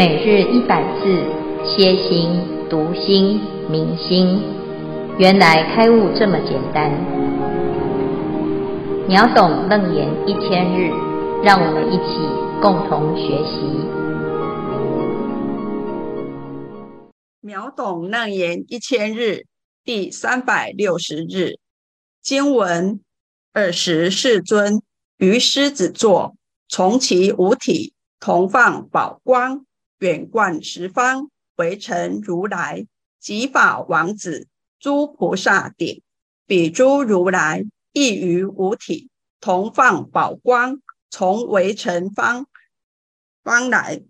每日一百字，歇心、读心、明心，原来开悟这么简单。秒懂楞严一千日，让我们一起共同学习。秒懂楞严一千日第三百六十日经文：尔时世尊于狮子座，从其五体同放宝光。远观十方，为成如来及法王子、诸菩萨顶，彼诸如来亦于五体同放宝光，从围城方方来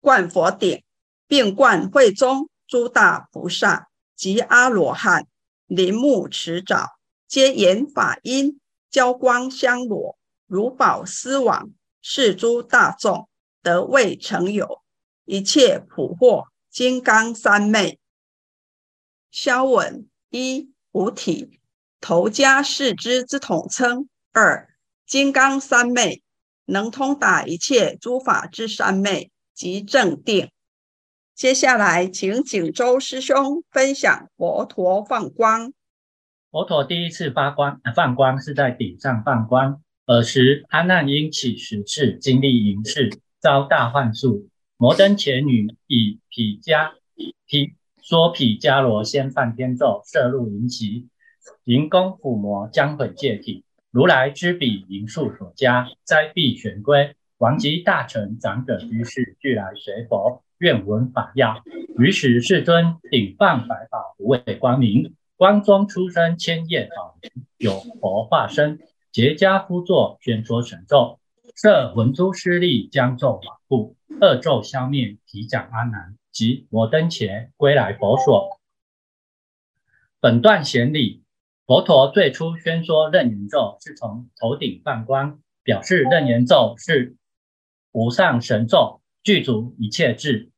灌佛顶，并灌会中诸大菩萨及阿罗汉，临木持沼，皆言法音，交光相裸，如宝丝网，是诸大众。得未曾有，一切普获金刚三昧。消文一五体，头加四支之统称；二金刚三昧，能通达一切诸法之三昧及正定。接下来，请景州师兄分享佛陀放光。佛陀第一次发光放光是在顶上放光，尔时阿难因起十次经历迎侍。遭大幻术，摩登伽女以毗迦毗说毗迦罗仙梵天咒摄入淫其，迎供抚摩将毁戒体。如来知彼淫术所加，灾必旋归。王及大臣长者居士俱来随佛，愿闻法要。于时世尊顶放百宝无畏光明，光中出生千叶宝，有佛化身，结跏趺坐宣说神咒。设文殊师利将咒保护，恶咒消灭，提奖阿难及摩登伽归来佛所。本段显理，佛陀最初宣说楞严咒是从头顶放光，表示楞严咒是无上神咒，具足一切智。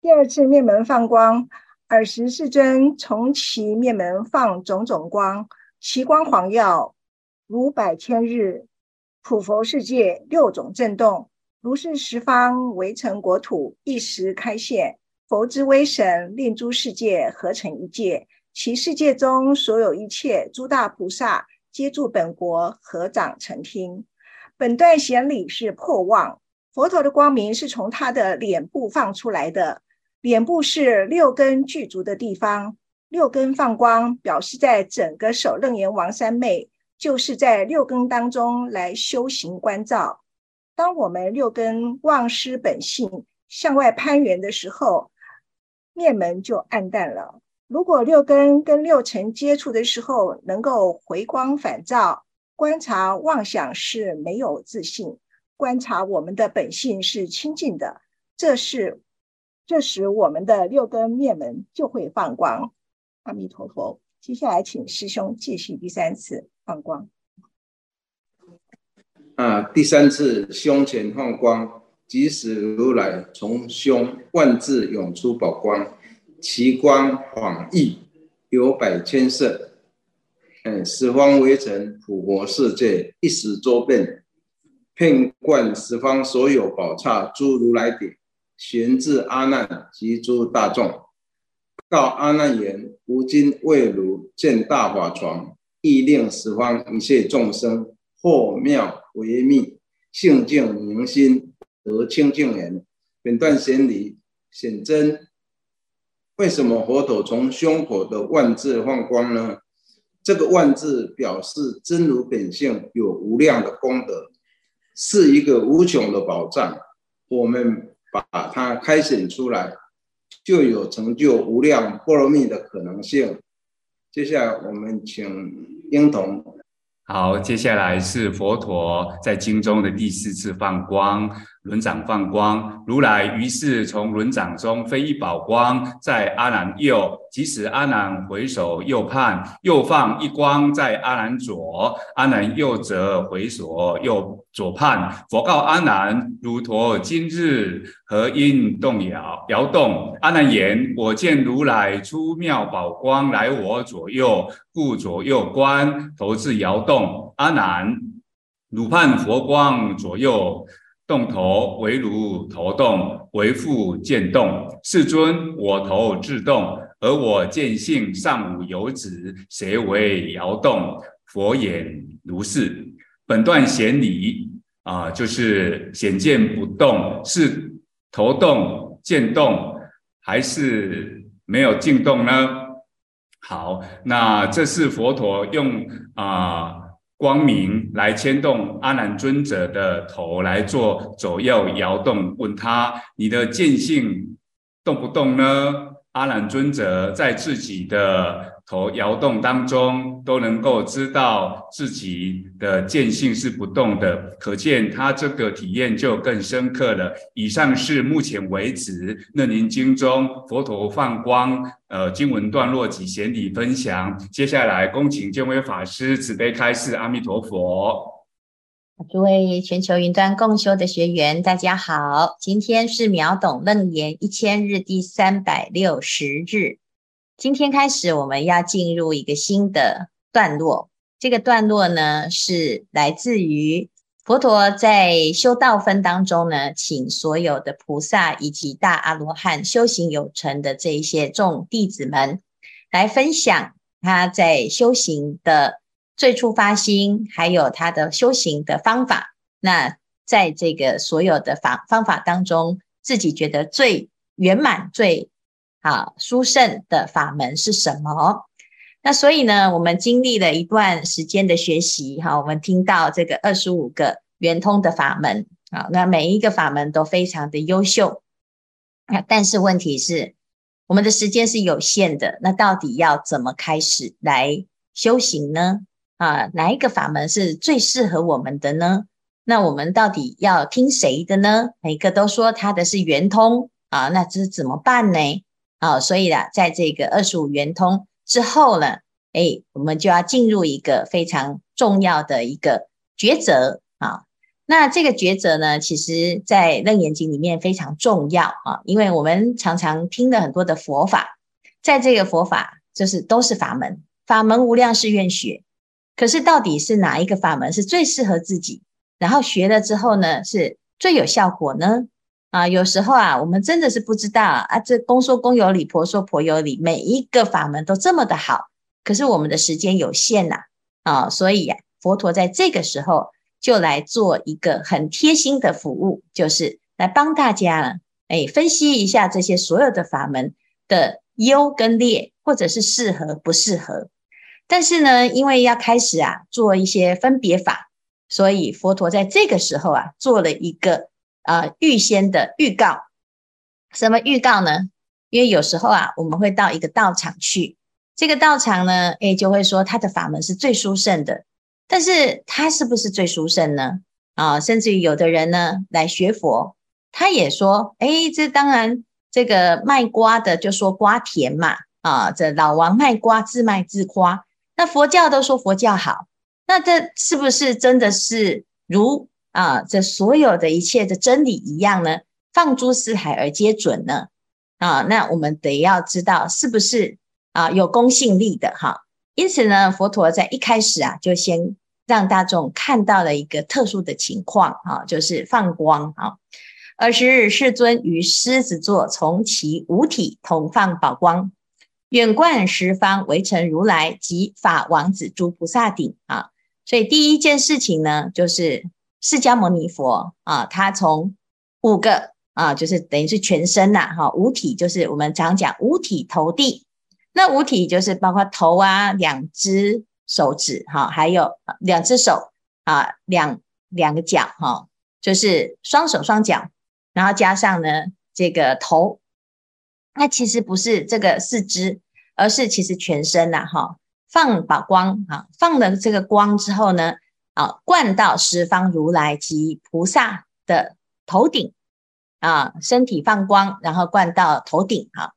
第二次面门放光，尔时世尊从其面门放种种光，其光晃耀如百千日。普佛世界六种震动，如是十方围城国土一时开现，佛之威神令诸世界合成一界，其世界中所有一切诸大菩萨皆住本国合掌承听。本段显理是破妄，佛陀的光明是从他的脸部放出来的，脸部是六根具足的地方，六根放光表示在整个首楞严王三昧。就是在六根当中来修行观照。当我们六根忘失本性，向外攀缘的时候，面门就暗淡了。如果六根跟六尘接触的时候，能够回光返照，观察妄想是没有自信，观察我们的本性是清净的，这是这时我们的六根面门就会放光。阿弥陀佛。接下来，请师兄继续第三次放光。啊，第三次胸前放光，即使如来从胸万字涌出宝光，其光晃熠，有百千色。嗯，十方微尘普佛世界一时周遍，遍灌十方所有宝刹诸如来顶，旋至阿难及诸大众。告阿难言：吾今为汝见大法幢，意令十方一切众生获妙为密，性净明心，得清净言。本段显理显真。为什么佛陀从胸口的万字放光呢？这个万字表示真如本性有无量的功德，是一个无穷的宝藏。我们把它开显出来。就有成就无量波罗蜜的可能性。接下来，我们请英童。好，接下来是佛陀在经中的第四次放光。轮掌放光，如来于是从轮掌中飞一宝光，在阿难右。即使阿难回首右盼，又放一光在阿难左。阿难右则回首右左盼，佛告阿难：如陀今日何因动摇摇动？阿难言：我见如来出妙宝光来我左右，故左右观，头自摇动。阿难，汝盼佛光左右。动头为如头动，为复渐动。世尊，我头自动，而我见性尚无有子，谁为摇动？佛言如是。本段显理啊，就是显见不动，是头动渐动，还是没有静动呢？好，那这是佛陀用啊。光明来牵动阿难尊者的头来做左右摇动，问他：你的见性动不动呢？阿难尊者在自己的头摇动当中，都能够知道自己的见性是不动的，可见他这个体验就更深刻了。以上是目前为止《楞严经》中佛陀放光呃经文段落及显理分享。接下来恭请见辉法师慈悲开示。阿弥陀佛。诸位全球云端共修的学员，大家好，今天是秒懂楞严一千日第三百六十日。今天开始，我们要进入一个新的段落。这个段落呢，是来自于佛陀在修道分当中呢，请所有的菩萨以及大阿罗汉修行有成的这一些众弟子们，来分享他在修行的最初发心，还有他的修行的方法。那在这个所有的方方法当中，自己觉得最圆满、最好殊胜的法门是什么？那所以呢，我们经历了一段时间的学习，哈，我们听到这个二十五个圆通的法门，啊，那每一个法门都非常的优秀，啊，但是问题是，我们的时间是有限的，那到底要怎么开始来修行呢？啊，哪一个法门是最适合我们的呢？那我们到底要听谁的呢？每个都说他的是圆通，啊，那这是怎么办呢？啊，所以啦，在这个二十五圆通之后呢，哎，我们就要进入一个非常重要的一个抉择啊。那这个抉择呢，其实在《楞严经》里面非常重要啊，因为我们常常听了很多的佛法，在这个佛法就是都是法门，法门无量誓愿学。可是到底是哪一个法门是最适合自己？然后学了之后呢，是最有效果呢？啊，有时候啊，我们真的是不知道啊。这公说公有理，婆说婆有理，每一个法门都这么的好，可是我们的时间有限呐，啊，所以呀，佛陀在这个时候就来做一个很贴心的服务，就是来帮大家呢，哎，分析一下这些所有的法门的优跟劣，或者是适合不适合。但是呢，因为要开始啊做一些分别法，所以佛陀在这个时候啊做了一个。呃，预先的预告，什么预告呢？因为有时候啊，我们会到一个道场去，这个道场呢，诶，就会说他的法门是最殊胜的，但是他是不是最殊胜呢？啊，甚至于有的人呢来学佛，他也说，诶，这当然，这个卖瓜的就说瓜甜嘛，啊，这老王卖瓜自卖自夸，那佛教都说佛教好，那这是不是真的是如？啊，这所有的一切的真理一样呢，放诸四海而皆准呢。啊，那我们得要知道是不是啊有公信力的哈。因此呢，佛陀在一开始啊，就先让大众看到了一个特殊的情况啊，就是放光啊。尔时世尊于狮子座，从其五体同放宝光，远观十方围成如来及法王子诸菩萨顶啊。所以第一件事情呢，就是。释迦牟尼佛啊，他从五个啊，就是等于是全身呐，哈，五体就是我们常讲五体投地，那五体就是包括头啊，两只手指哈，还有两只手啊，两两个脚哈，就是双手双脚，然后加上呢这个头，那其实不是这个四肢，而是其实全身呐，哈，放宝光啊，放了这个光之后呢。啊，灌到十方如来及菩萨的头顶啊，身体放光，然后灌到头顶啊。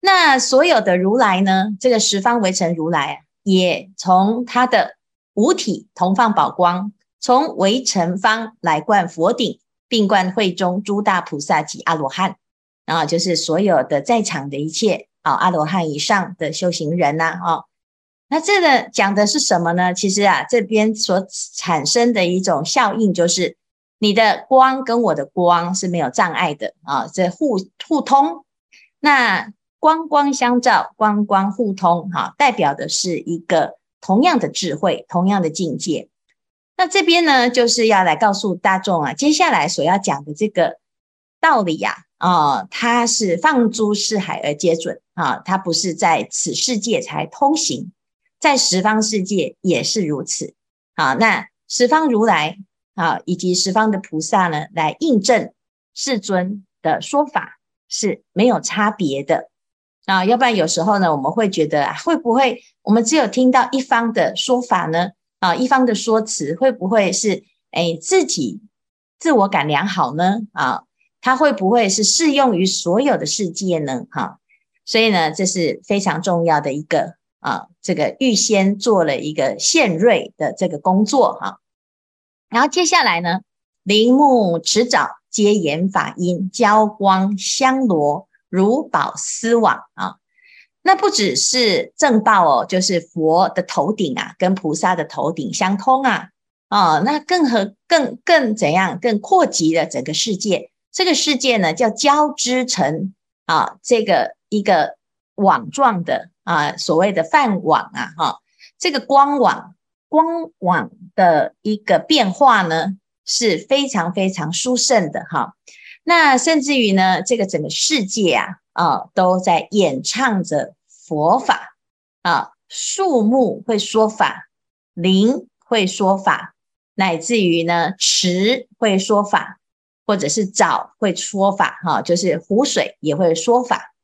那所有的如来呢，这个十方围城如来也从他的五体同放宝光，从围城方来灌佛顶，并灌会中诸大菩萨及阿罗汉啊，就是所有的在场的一切啊，阿罗汉以上的修行人呐，啊。那这个讲的是什么呢？其实啊，这边所产生的一种效应，就是你的光跟我的光是没有障碍的啊，这互互通。那光光相照，光光互通，哈，代表的是一个同样的智慧，同样的境界。那这边呢，就是要来告诉大众啊，接下来所要讲的这个道理呀，啊，它是放诸四海而皆准啊，它不是在此世界才通行，在十方世界也是如此。啊，那十方如来啊，以及十方的菩萨呢，来印证世尊的说法是没有差别的。啊，要不然有时候呢，我们会觉得，会不会我们只有听到一方的说法呢？啊，一方的说辞会不会是诶自己自我感良好呢？啊，它会不会是适用于所有的世界呢？哈、所以呢，这是非常重要的一个啊，这个预先做了一个献瑞的这个工作哈、啊。然后接下来呢，铃木持沼皆言法音，交光香罗。如宝丝网啊，那不只是正报哦，就是佛的头顶啊，跟菩萨的头顶相通啊，哦，那更和更更怎样，更扩及了整个世界。这个世界呢，叫交织成啊，这个一个网状的啊，所谓的梵网啊，哈，这个光网光网的一个变化呢，是非常非常殊胜的哈。那甚至于呢，这个整个世界啊，啊，都在演唱着佛法啊，树木会说法，林会说法，乃至于呢，池会说法，或者是沼会说法，哈、就是湖水也会说法。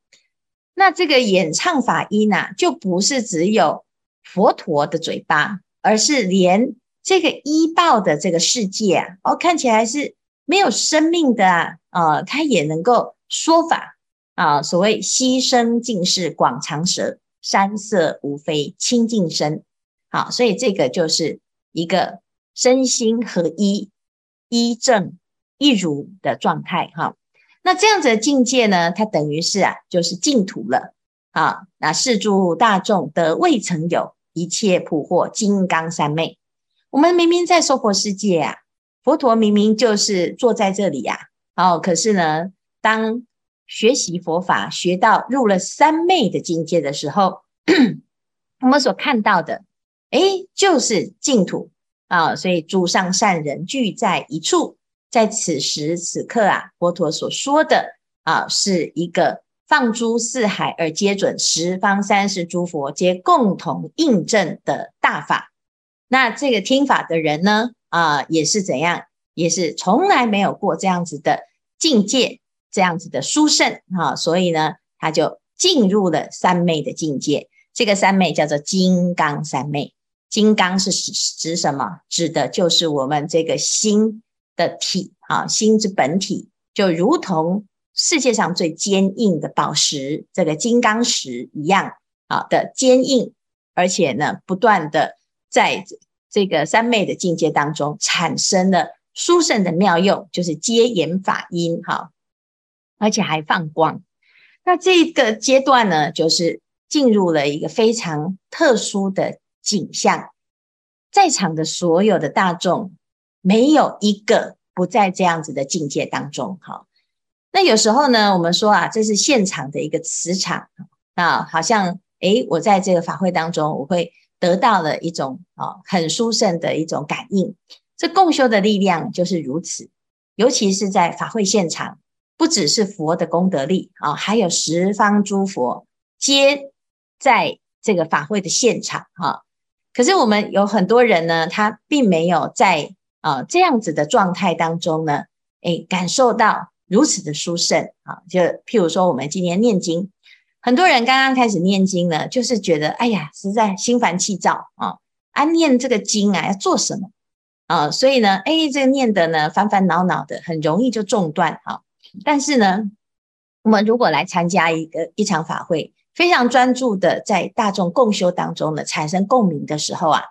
那这个演唱法音啊，就不是只有佛陀的嘴巴，而是连这个依报的这个世界啊，哦，看起来是。没有生命的啊，呃，他也能够说法啊。所谓溪声尽是广长舌，山色无非清净身。好，所以这个就是一个身心合一、一正一如的状态哈。那这样子的境界呢，它等于是啊，就是净土了啊。那世诸大众得未曾有，一切普获金刚三昧。我们明明在娑婆世界啊。佛陀明明就是坐在这里呀，哦，可是呢，当学习佛法学到入了三昧的境界的时候，我们所看到的，诶，就是净土啊！所以诸上善人聚在一处，在此时此刻啊，佛陀所说的啊，是一个放诸四海而皆准，十方三世诸佛皆共同印证的大法。那这个听法的人呢？啊，也是怎样，也是从来没有过这样子的境界，这样子的殊胜啊，所以呢，他就进入了三昧的境界。这个三昧叫做金刚三昧。金刚是指指什么？指的就是我们这个心的体啊，心之本体，就如同世界上最坚硬的宝石，这个金刚石一样啊的坚硬，而且呢，不断的在。这个三昧的境界当中产生了殊胜的妙用，就是接言法音哈，而且还放光。那这个阶段呢，就是进入了一个非常特殊的景象，在场的所有的大众没有一个不在这样子的境界当中哈。那有时候呢，我们说啊，这是现场的一个磁场啊，好像诶，我在这个法会当中，我会。得到了一种啊很殊胜的一种感应，这共修的力量就是如此。尤其是在法会现场，不只是佛的功德力啊，还有十方诸佛皆在这个法会的现场哈。可是我们有很多人呢，他并没有在啊这样子的状态当中呢，诶，感受到如此的殊胜啊。就譬如说，我们今天念经。很多人刚刚开始念经呢，就是觉得哎呀，实在心烦气躁啊！啊，念这个经啊，要做什么啊？所以呢，哎，这个念的呢，烦烦恼恼的，很容易就中断啊。但是呢，我们如果来参加一个一场法会，非常专注的在大众共修当中呢，产生共鸣的时候啊，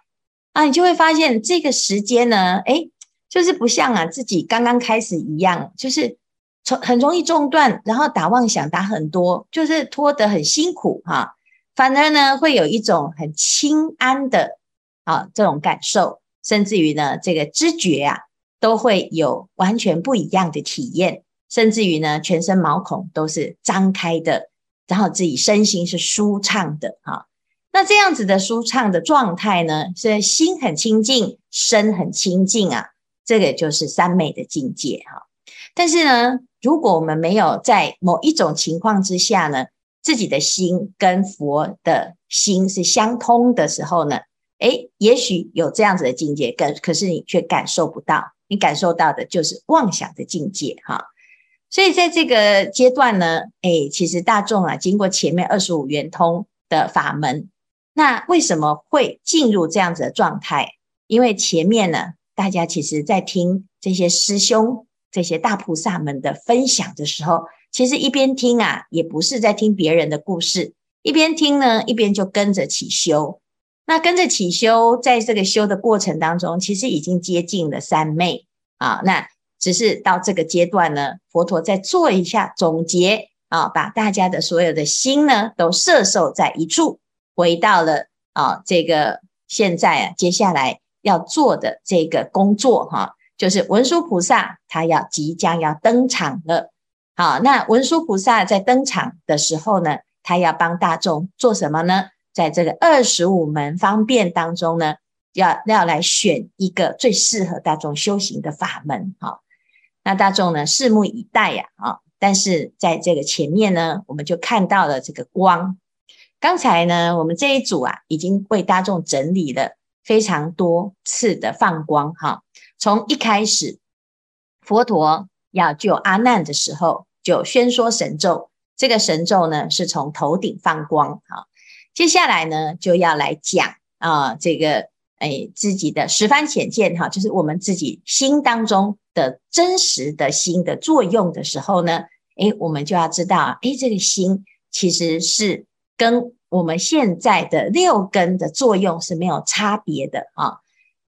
啊，你就会发现这个时间呢，哎，就是不像啊自己刚刚开始一样，就是。从很容易中断，然后打妄想打很多，就是拖得很辛苦哈。反而呢，会有一种很轻安的啊这种感受，甚至于呢，这个知觉啊都会有完全不一样的体验，甚至于呢，全身毛孔都是张开的，然后自己身心是舒畅的哈。那这样子的舒畅的状态呢，是心很清净，身很清净啊，这个就是三昧的境界哈。但是呢，如果我们没有在某一种情况之下呢，自己的心跟佛的心是相通的时候呢，诶，也许有这样子的境界，可可是你却感受不到，你感受到的就是妄想的境界哈。所以在这个阶段呢，诶，其实大众啊，经过前面二十五圆通的法门。那为什么会进入这样子的状态？因为前面呢，大家其实在听这些师兄、这些大菩萨们的分享的时候，其实一边听啊，也不是在听别人的故事，一边听呢，一边就跟着起修。那跟着起修，在这个修的过程当中，其实已经接近了三昧啊。那只是到这个阶段呢，佛陀再做一下总结啊，把大家的所有的心呢，都摄受在一处。回到了啊，这个现在啊，接下来要做的这个工作哈，就是文殊菩萨他要即将要登场了。好，那文殊菩萨在登场的时候呢，他要帮大众做什么呢？在这个二十五门方便当中呢，要要来选一个最适合大众修行的法门。好，那大众呢，拭目以待呀。啊，但是在这个前面呢，我们就看到了这个光。刚才呢，我们这一组啊，已经为大众整理了非常多次的放光哈。从一开始，佛陀要救阿难的时候，就宣说神咒。这个神咒呢，是从头顶放光哈。接下来呢，就要来讲啊，这个哎自己的十番显见哈，就是我们自己心当中的真实的心的作用的时候呢，哎，我们就要知道啊，哎，这个心其实是。跟我们现在的六根的作用是没有差别的啊。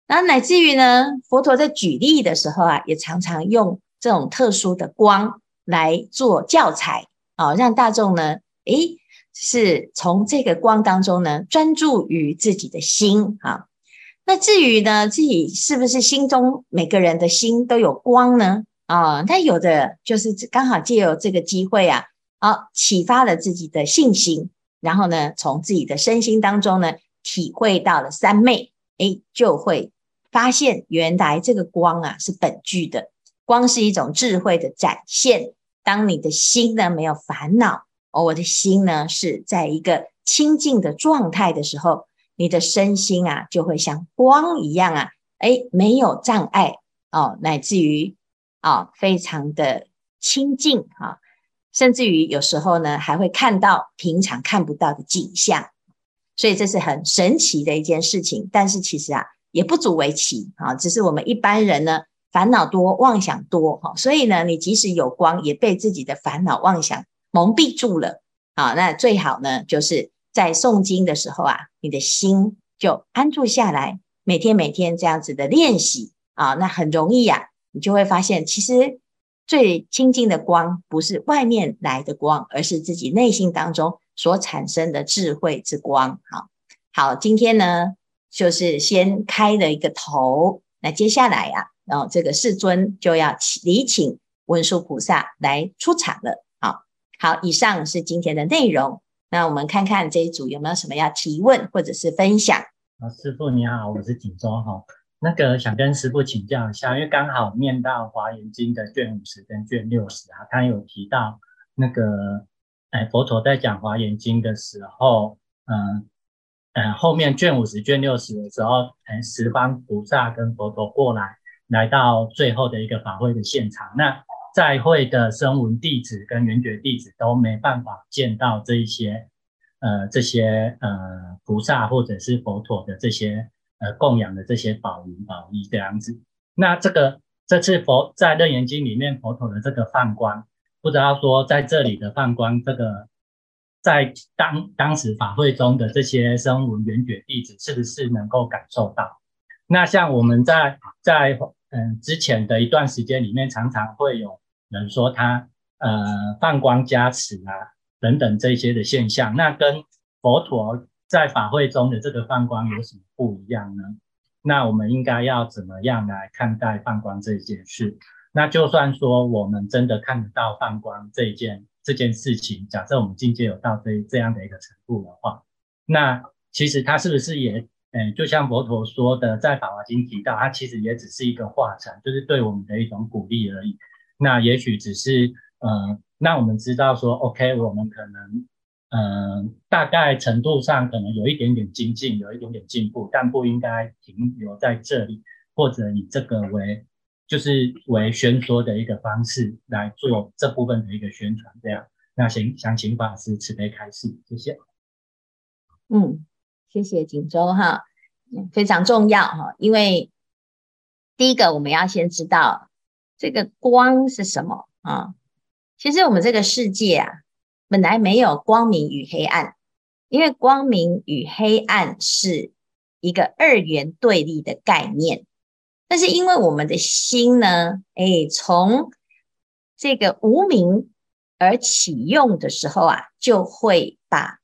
那乃至于呢，佛陀在举例的时候啊，也常常用这种特殊的光来做教材啊，让大众呢，诶，是从这个光当中呢，专注于自己的心啊。那至于呢，自己是不是心中每个人的心都有光呢？啊，那有的就是刚好借由这个机会啊，啊，启发了自己的信心。然后呢，从自己的身心当中呢，体会到了三昧，诶，就会发现原来这个光啊是本具的，光是一种智慧的展现。当你的心呢没有烦恼，哦，我的心呢是在一个清净的状态的时候，你的身心啊就会像光一样啊，诶，没有障碍哦，乃至于啊、哦，非常的清净啊。甚至于有时候呢，还会看到平常看不到的景象，所以这是很神奇的一件事情。但是其实啊，也不足为奇啊，只是我们一般人呢，烦恼多，妄想多哈，所以呢，你即使有光，也被自己的烦恼妄想蒙蔽住了啊。那最好呢，就是在诵经的时候啊，你的心就安住下来，每天每天这样子的练习啊，那很容易呀，你就会发现其实。最清净的光，不是外面来的光，而是自己内心当中所产生的智慧之光。好，好，今天呢，就是先开了一个头，那接下来呀、啊，然后这个世尊就要礼请文殊菩萨来出场了。好，好，以上是今天的内容。那我们看看这一组有没有什么要提问或者是分享？啊，师父你好，我是锦州哈。那个想跟师傅请教一下，因为刚好念到《华严经》的卷五十跟卷六十啊，他有提到那个，哎，佛陀在讲《华严经》的时候，嗯嗯，后面卷五十、卷六十的时候，哎，十方菩萨跟佛陀过来，来到最后的一个法会的现场，那在会的声闻弟子跟缘觉弟子都没办法见到这一些，呃，这些呃菩萨或者是佛陀的这些。呃，供养的这些宝云宝衣这样子，那这个这次佛在《楞严经》里面佛陀的这个放光，不知道说在这里的放光，这个在当当时法会中的这些声闻缘觉弟子，是不是能够感受到？那像我们在在嗯之前的一段时间里面，常常会有人说他呃放光加持啊等等这些的现象，那跟佛陀。在法会中的这个放光有什么不一样呢？那我们应该要怎么样来看待放光这件事？那就算说我们真的看得到放光这一件这件事情，假设我们境界有到这这样的一个程度的话，那其实它是不是也，嗯，就像佛陀说的，在《法华经》提到，它其实也只是一个化禅，就是对我们的一种鼓励而已。那也许只是，呃，让我们知道说，OK，我们可能。嗯，大概程度上可能有一点点精进，有一点点进步，但不应该停留在这里，或者以这个为就是为宣说的一个方式来做这部分的一个宣传。这样，那行想请法师慈悲开示，谢谢。嗯，谢谢锦州哈，非常重要哈，因为第一个我们要先知道这个光是什么啊？其实我们这个世界啊。本来没有光明与黑暗，因为光明与黑暗是一个二元对立的概念。但是因为我们的心呢，哎，从这个无明而起用的时候啊，就会把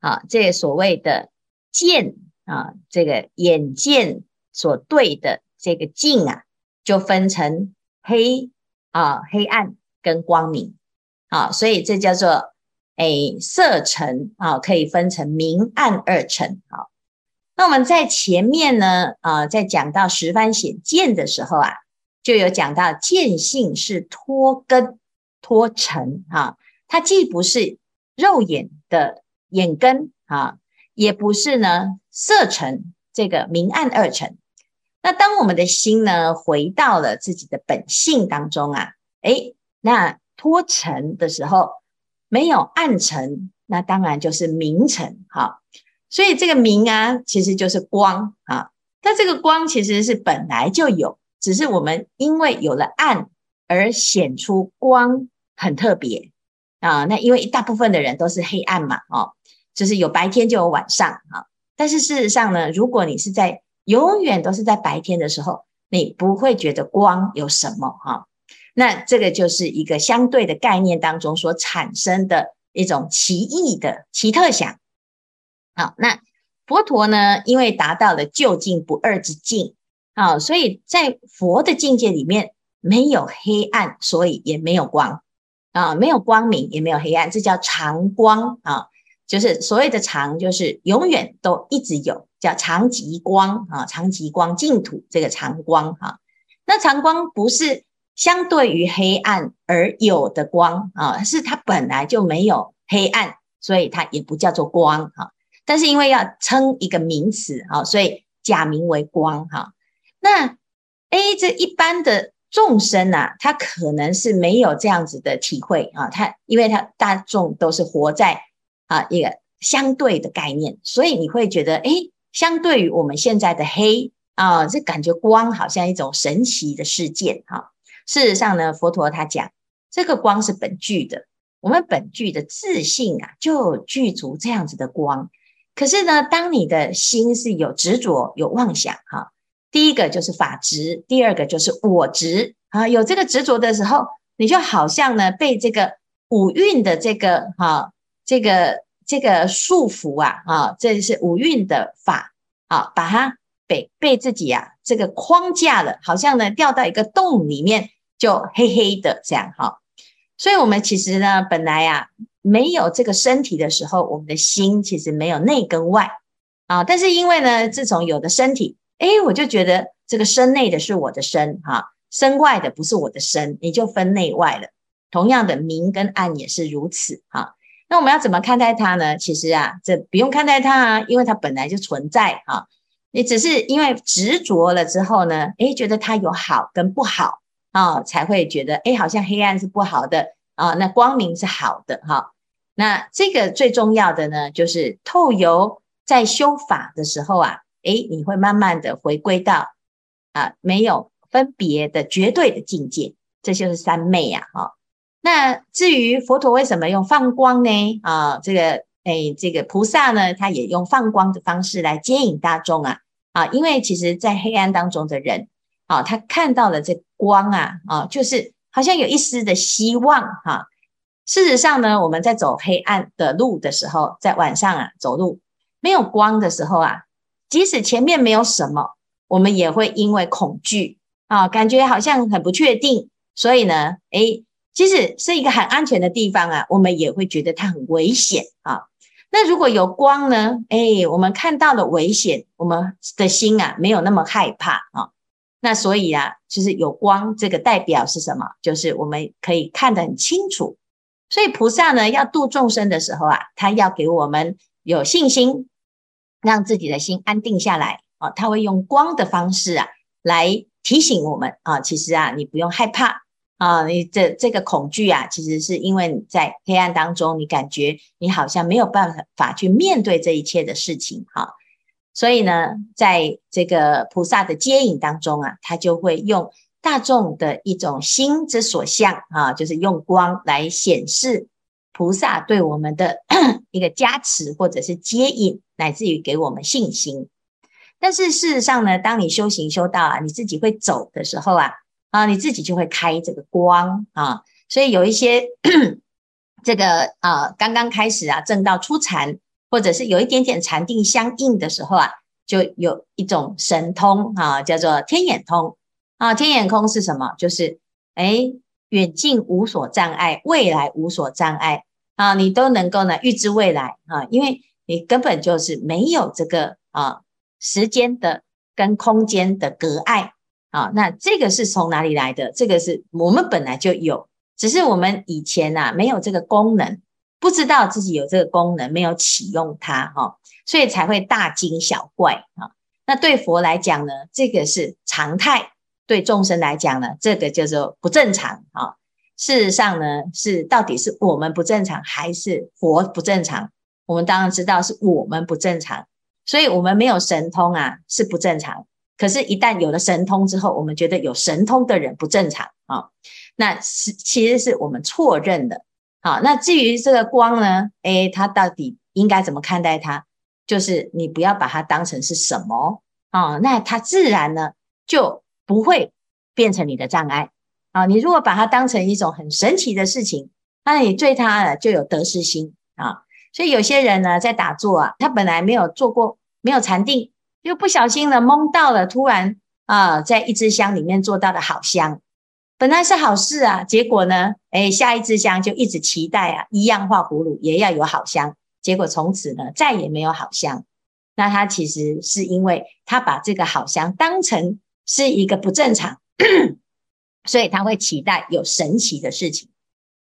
啊这所谓的见啊，这个眼见所对的这个境啊，就分成黑啊黑暗跟光明啊，所以这叫做。哎，色尘啊，可以分成明暗二尘啊。那我们在前面呢，啊，在讲到十番显见的时候啊，就有讲到见性是脱根脱尘啊，它既不是肉眼的眼根啊，也不是呢色尘这个明暗二尘。那当我们的心呢，回到了自己的本性当中啊，哎，那脱尘的时候。没有暗沉，那当然就是明沉哈。所以这个明啊，其实就是光啊。那这个光其实是本来就有，只是我们因为有了暗而显出光很特别啊。那因为一大部分的人都是黑暗嘛，哦，就是有白天就有晚上啊。但是事实上呢，如果你是在永远都是在白天的时候，你不会觉得光有什么哈。那这个就是一个相对的概念当中所产生的一种奇异的奇特想。好，那佛陀呢，因为达到了究竟不二之境，啊，所以在佛的境界里面没有黑暗，所以也没有光啊，没有光明，也没有黑暗，这叫常光啊，就是所谓的常，就是永远都一直有，叫常极光啊，常极光净土这个常光哈，那常光不是。相对于黑暗而有的光啊，是它本来就没有黑暗，所以它也不叫做光哈。但是因为要称一个名词啊，所以假名为光哈。那 A 这一般的众生呐，他可能是没有这样子的体会啊。他因为他大众都是活在啊一个相对的概念，所以你会觉得诶，相对于我们现在的黑啊，这感觉光好像一种神奇的事件哈。事实上呢，佛陀他讲，这个光是本具的，我们本具的自信啊，就具足这样子的光。可是呢，当你的心是有执着、有妄想，哈，第一个就是法执，第二个就是我执啊。有这个执着的时候，你就好像呢被这个五蕴的这个哈，这个这个束缚啊，啊，这是五蕴的法啊，把它被被自己啊这个框架了，好像呢掉到一个洞里面。就黑黑的这样哈，所以我们其实呢，本来啊没有这个身体的时候，我们的心其实没有内跟外啊。但是因为呢，自从有了身体，哎，我就觉得这个身内的是我的身哈，身外的不是我的身，你就分内外了。同样的，明跟暗也是如此哈。那我们要怎么看待它呢？其实啊，这不用看待它啊，因为它本来就存在哈。你只是因为执着了之后呢，哎，觉得它有好跟不好。啊、才会觉得，哎，好像黑暗是不好的啊、那光明是好的哈、那这个最重要的呢，就是透由在修法的时候啊，哎，你会慢慢的回归到啊，没有分别的绝对的境界，这就是三昧呀、啊，哈、哦。那至于佛陀为什么用放光呢？啊，这个，哎，这个菩萨呢，他也用放光的方式来接引大众啊，啊，因为其实在黑暗当中的人。啊，他看到了这光啊，啊，就是好像有一丝的希望哈、事实上呢，我们在走黑暗的路的时候，在晚上啊走路没有光的时候啊，即使前面没有什么，我们也会因为恐惧啊，感觉好像很不确定，所以呢，诶，即使是一个很安全的地方啊，我们也会觉得它很危险啊。那如果有光呢？诶，我们看到了危险，我们的心啊没有那么害怕啊。那所以啊，就是有光，这个代表是什么？就是我们可以看得很清楚。所以菩萨呢，要度众生的时候啊，他要给我们有信心，让自己的心安定下来啊。他会用光的方式啊，来提醒我们啊，其实啊，你不用害怕啊，你这这个恐惧啊，其实是因为你在黑暗当中，你感觉你好像没有办法去面对这一切的事情哈。所以呢，在这个菩萨的接引当中啊，他就会用。大众的一种心之所向啊，就是用光来显示菩萨对我们的 一个加持，或者是接引，乃至于给我们信心。但是事实上呢，当你修行修到啊，你自己会走的时候啊，啊，你自己就会开这个光啊。所以有一些 这个啊，刚刚开始啊，正道初禅，或者是有一点点禅定相应的时候啊，就有一种神通啊，叫做天眼通。啊，天眼通是什么？就是哎，远近无所障碍，未来无所障碍啊，你都能够呢预知未来啊，因为你根本就是没有这个啊时间的跟空间的隔碍啊。那这个是从哪里来的？这个是我们本来就有，只是我们以前呐、啊、没有这个功能，不知道自己有这个功能，没有启用它哈、所以才会大惊小怪啊。那对佛来讲呢，这个是常态。对众生来讲呢，这个叫做不正常啊。事实上呢，是到底是我们不正常，还是佛不正常？我们当然知道是我们不正常，所以我们没有神通啊，是不正常。可是，一旦有了神通之后，我们觉得有神通的人不正常啊。那是其实是我们错认的。好，那至于这个光呢，诶，它到底应该怎么看待它？就是你不要把它当成是什么啊，那它自然呢就。不会变成你的障碍啊！你如果把它当成一种很神奇的事情，那你对它就有得失心啊。所以有些人呢，在打坐啊，他本来没有做过，没有禅定，又不小心的蒙到了，突然啊，在一支香里面做到了好香，本来是好事啊，结果呢，哎，下一支香就一直期待啊，一样画葫芦也要有好香，结果从此呢，再也没有好香。那他其实是因为他把这个好香当成。是一个不正常，所以他会期待有神奇的事情。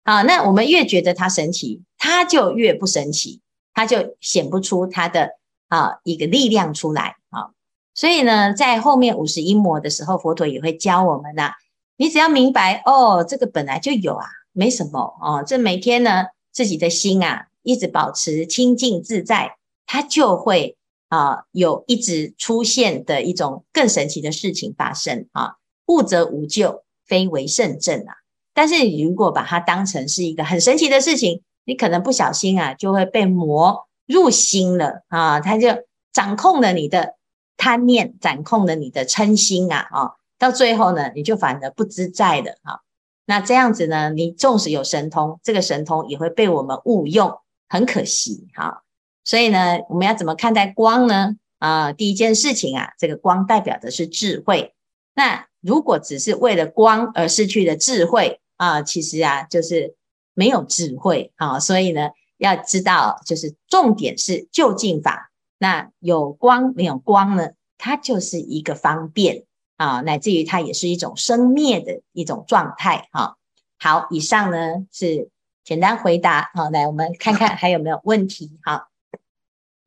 啊，那我们越觉得它神奇，它就越不神奇，它就显不出它的啊一个力量出来啊。所以呢，在后面五十一魔的时候，佛陀也会教我们呐、啊，你只要明白哦，这个本来就有啊，没什么哦。这每天呢，自己的心啊，一直保持清净自在，它就会。啊，有一直出现的一种更神奇的事情发生啊！物则无咎，非为圣正啊！但是你如果把它当成是一个很神奇的事情，你可能不小心啊，就会被魔入心了啊！他就掌控了你的贪念，掌控了你的嗔心啊！啊，到最后呢，你就反而不自在的啊！那这样子呢，你纵使有神通，这个神通也会被我们误用，很可惜哈。所以呢，我们要怎么看待光呢？啊、第一件事情啊，这个光代表的是智慧。那如果只是为了光而失去了智慧啊、其实啊，就是没有智慧啊。所以呢，要知道，就是重点是就近法。那有光没有光呢？它就是一个方便啊，乃至于它也是一种生灭的一种状态啊。好，以上呢是简单回答。好，来我们看看还有没有问题。好。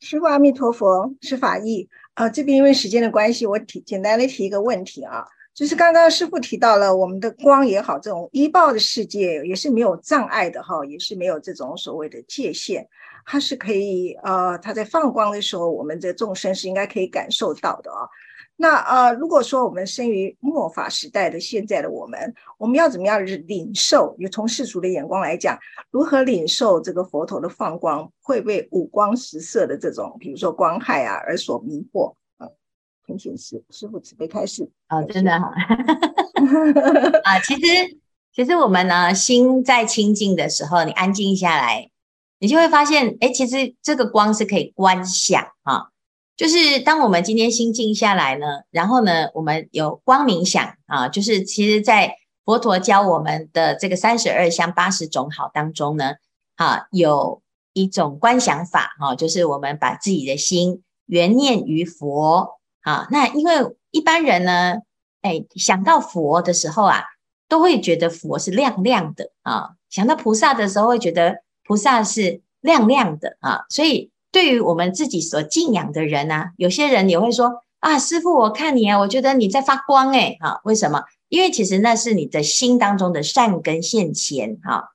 师父阿弥陀佛，是法义啊。这边因为时间的关系，我提简单的提一个问题啊，就是刚刚师父提到了我们的光也好，这种依报的世界也是没有障碍的哈，也是没有这种所谓的界限，它是可以呃，它在放光的时候，我们的众生是应该可以感受到的啊。那呃，如果说我们生于末法时代的现在的我们，我们要怎么样领受？也从世俗的眼光来讲，如何领受这个佛陀的放光，会被五光十色的这种，比如说光害啊，而所迷惑啊？请请师师父慈悲开示啊，真的哈 啊，其实其实我们呢，心在清净的时候，你安静下来，你就会发现，哎，其实这个光是可以观想啊。就是当我们今天心静下来呢，然后呢，我们有光冥想啊，就是其实在佛陀教我们的这个三十二相八十种好当中呢，啊，有一种观想法哈，就是我们把自己的心缘念于佛啊。那因为一般人呢，哎，想到佛的时候啊，都会觉得佛是亮亮的啊；想到菩萨的时候，会觉得菩萨是亮亮的啊。所以，对于我们自己所敬仰的人啊，有些人也会说啊，师父，我看你啊，我觉得你在发光诶啊。为什么？因为其实那是你的心当中的善根现前哈。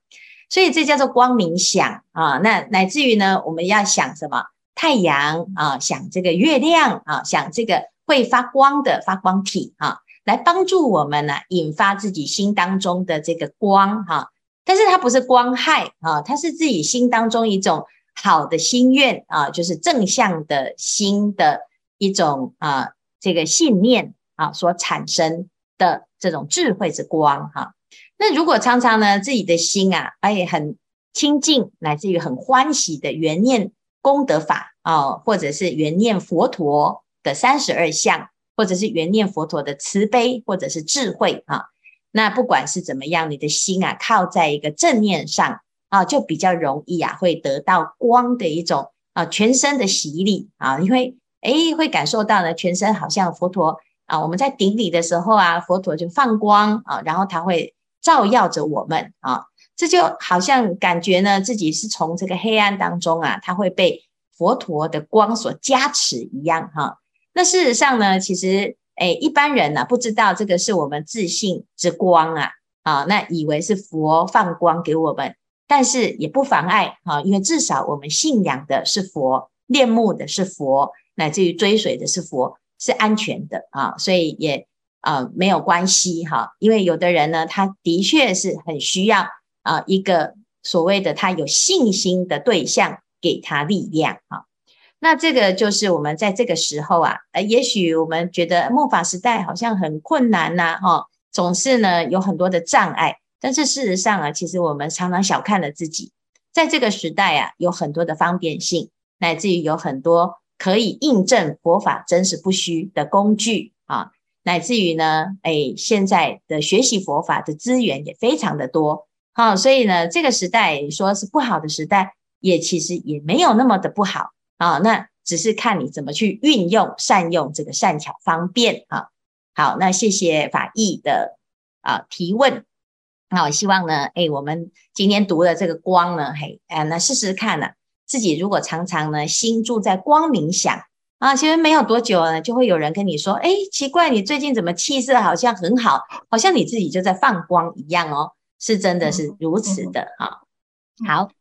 所以这叫做光明想啊。那乃至于呢，我们要想什么？太阳啊，想这个月亮啊，想这个会发光的发光体啊。来帮助我们呢，引发自己心当中的这个光哈，但是它不是光害啊，它是自己心当中一种好的心愿啊，就是正向的心的一种啊这个信念啊所产生的这种智慧之光哈。那如果常常呢，自己的心啊，哎很清净，乃至于很欢喜的缘念功德法啊，或者是缘念佛陀的三十二相。或者是缘念佛陀的慈悲，或者是智慧啊，那不管是怎么样，你的心啊靠在一个正念上啊，就比较容易啊，会得到光的一种啊全身的洗礼啊，你会诶会感受到呢，全身好像佛陀啊，我们在顶礼的时候啊，佛陀就放光啊，然后他会照耀着我们啊，这就好像感觉呢自己是从这个黑暗当中啊，他会被佛陀的光所加持一样哈。那事实上呢，其实，诶，一般人呢、不知道这个是我们自信之光啊，啊，那以为是佛放光给我们，但是也不妨碍啊，因为至少我们信仰的是佛，恋慕的是佛，乃至于追随的是佛，是安全的啊，所以也啊没有关系哈、因为有的人呢，他的确是很需要啊一个所谓的他有信心的对象给他力量啊。那这个就是我们在这个时候啊，呃，也许我们觉得末法时代好像很困难呐，哈，总是呢有很多的障碍。但是事实上啊，其实我们常常小看了自己，在这个时代啊，有很多的方便性，乃至于有很多可以印证佛法真实不虚的工具啊，乃至于呢，哎，现在的学习佛法的资源也非常的多，好，所以呢，这个时代说是不好的时代，也其实也没有那么的不好。啊，那只是看你怎么去运用、善用这个善巧方便啊。好，那谢谢法义的啊提问。那我希望呢，哎，我们今天读的这个光呢，嘿，哎，那试试看呢，自己如果常常呢心住在光明想啊，其实没有多久呢，就会有人跟你说，哎，奇怪，你最近怎么气色好像很好，好像你自己就在放光一样哦，是真的是如此的哈。好。